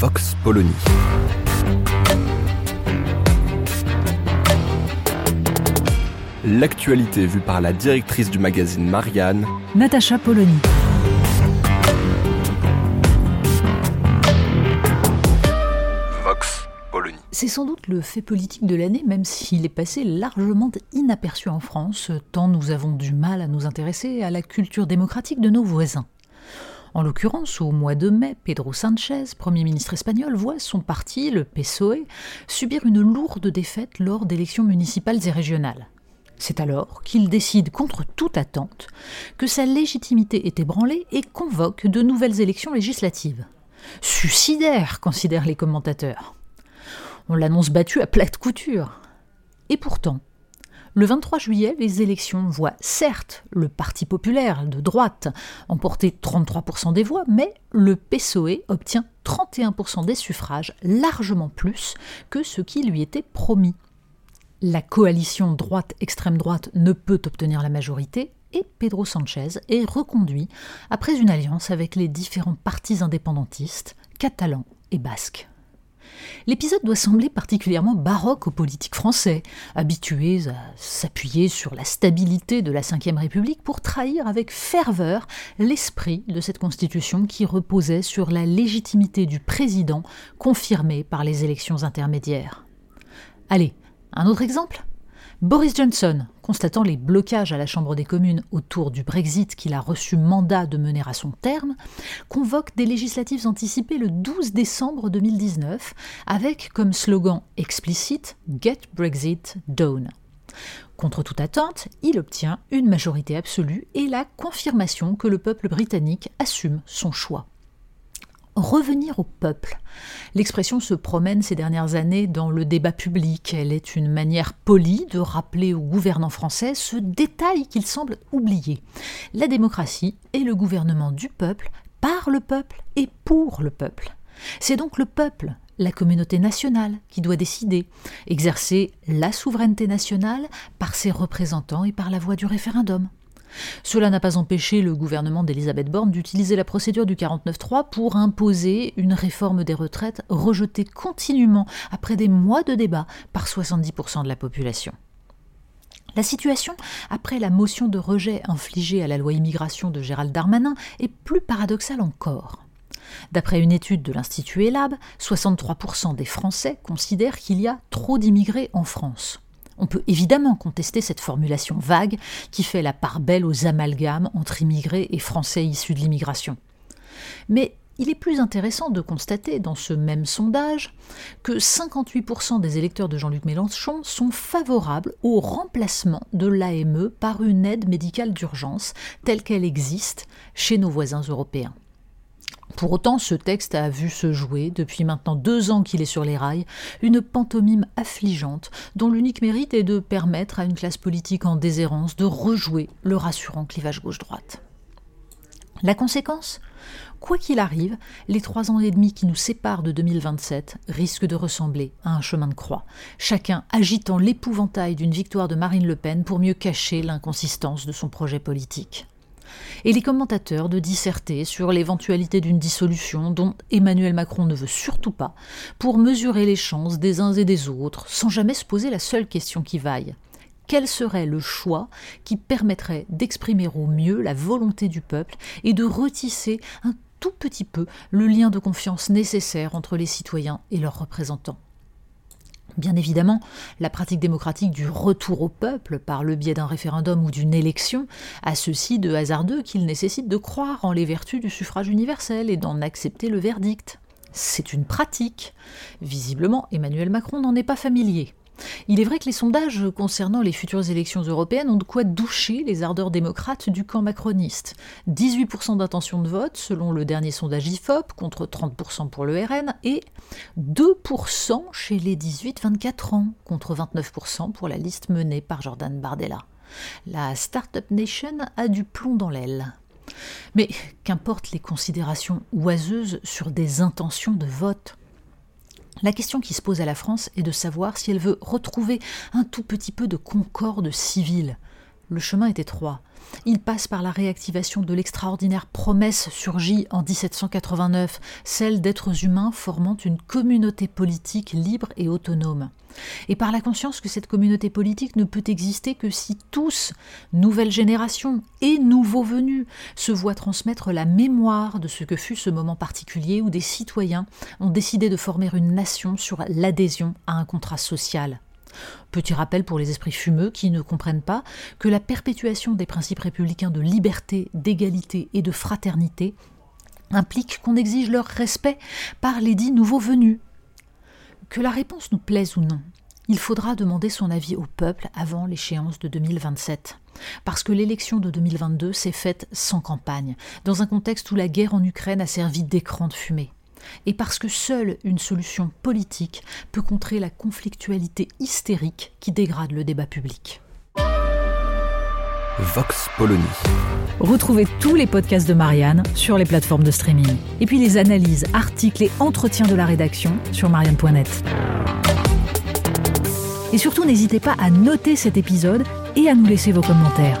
Vox Polony. L'actualité vue par la directrice du magazine Marianne, Natacha Polony. Vox Polony. C'est sans doute le fait politique de l'année, même s'il est passé largement inaperçu en France, tant nous avons du mal à nous intéresser à la culture démocratique de nos voisins. En l'occurrence, au mois de mai, Pedro Sanchez, Premier ministre espagnol, voit son parti, le PSOE, subir une lourde défaite lors d'élections municipales et régionales. C'est alors qu'il décide, contre toute attente, que sa légitimité est ébranlée et convoque de nouvelles élections législatives. Suicidaire, considèrent les commentateurs. On l'annonce battu à plate couture. Et pourtant, le 23 juillet, les élections voient certes le Parti populaire de droite emporter 33% des voix, mais le PSOE obtient 31% des suffrages, largement plus que ce qui lui était promis. La coalition droite-extrême droite ne peut obtenir la majorité et Pedro Sanchez est reconduit après une alliance avec les différents partis indépendantistes, catalans et basques. L'épisode doit sembler particulièrement baroque aux politiques français, habitués à s'appuyer sur la stabilité de la Ve République pour trahir avec ferveur l'esprit de cette constitution qui reposait sur la légitimité du président confirmée par les élections intermédiaires. Allez, un autre exemple? Boris Johnson, constatant les blocages à la Chambre des communes autour du Brexit qu'il a reçu mandat de mener à son terme, convoque des législatives anticipées le 12 décembre 2019 avec comme slogan explicite Get Brexit Done. Contre toute attente, il obtient une majorité absolue et la confirmation que le peuple britannique assume son choix revenir au peuple. L'expression se promène ces dernières années dans le débat public. Elle est une manière polie de rappeler aux gouvernants français ce détail qu'ils semblent oublier. La démocratie est le gouvernement du peuple, par le peuple et pour le peuple. C'est donc le peuple, la communauté nationale, qui doit décider, exercer la souveraineté nationale par ses représentants et par la voie du référendum. Cela n'a pas empêché le gouvernement d'Elisabeth Borne d'utiliser la procédure du 49-3 pour imposer une réforme des retraites rejetée continuellement après des mois de débat par 70% de la population. La situation, après la motion de rejet infligée à la loi immigration de Gérald Darmanin, est plus paradoxale encore. D'après une étude de l'Institut ELAB, 63% des Français considèrent qu'il y a trop d'immigrés en France. On peut évidemment contester cette formulation vague qui fait la part belle aux amalgames entre immigrés et Français issus de l'immigration. Mais il est plus intéressant de constater dans ce même sondage que 58% des électeurs de Jean-Luc Mélenchon sont favorables au remplacement de l'AME par une aide médicale d'urgence telle qu'elle existe chez nos voisins européens. Pour autant, ce texte a vu se jouer, depuis maintenant deux ans qu'il est sur les rails, une pantomime affligeante dont l'unique mérite est de permettre à une classe politique en déshérence de rejouer le rassurant clivage gauche-droite. La conséquence? Quoi qu'il arrive, les trois ans et demi qui nous séparent de 2027 risquent de ressembler à un chemin de croix, chacun agitant l'épouvantail d'une victoire de Marine Le Pen pour mieux cacher l'inconsistance de son projet politique et les commentateurs de disserter sur l'éventualité d'une dissolution dont Emmanuel Macron ne veut surtout pas, pour mesurer les chances des uns et des autres, sans jamais se poser la seule question qui vaille. Quel serait le choix qui permettrait d'exprimer au mieux la volonté du peuple et de retisser un tout petit peu le lien de confiance nécessaire entre les citoyens et leurs représentants? Bien évidemment, la pratique démocratique du retour au peuple par le biais d'un référendum ou d'une élection a ceci de hasardeux qu'il nécessite de croire en les vertus du suffrage universel et d'en accepter le verdict. C'est une pratique. Visiblement, Emmanuel Macron n'en est pas familier. Il est vrai que les sondages concernant les futures élections européennes ont de quoi doucher les ardeurs démocrates du camp macroniste. 18% d'intention de vote selon le dernier sondage IFOP contre 30% pour le RN et 2% chez les 18-24 ans contre 29% pour la liste menée par Jordan Bardella. La Startup Nation a du plomb dans l'aile. Mais qu'importent les considérations oiseuses sur des intentions de vote? La question qui se pose à la France est de savoir si elle veut retrouver un tout petit peu de concorde civile. Le chemin est étroit. Il passe par la réactivation de l'extraordinaire promesse surgie en 1789, celle d'êtres humains formant une communauté politique libre et autonome. Et par la conscience que cette communauté politique ne peut exister que si tous, nouvelle génération et nouveaux venus, se voient transmettre la mémoire de ce que fut ce moment particulier où des citoyens ont décidé de former une nation sur l'adhésion à un contrat social. Petit rappel pour les esprits fumeux qui ne comprennent pas que la perpétuation des principes républicains de liberté, d'égalité et de fraternité implique qu'on exige leur respect par les dix nouveaux venus. Que la réponse nous plaise ou non, il faudra demander son avis au peuple avant l'échéance de 2027. Parce que l'élection de 2022 s'est faite sans campagne, dans un contexte où la guerre en Ukraine a servi d'écran de fumée et parce que seule une solution politique peut contrer la conflictualité hystérique qui dégrade le débat public. Vox Polony. Retrouvez tous les podcasts de Marianne sur les plateformes de streaming. Et puis les analyses, articles et entretiens de la rédaction sur marianne.net. Et surtout, n'hésitez pas à noter cet épisode et à nous laisser vos commentaires.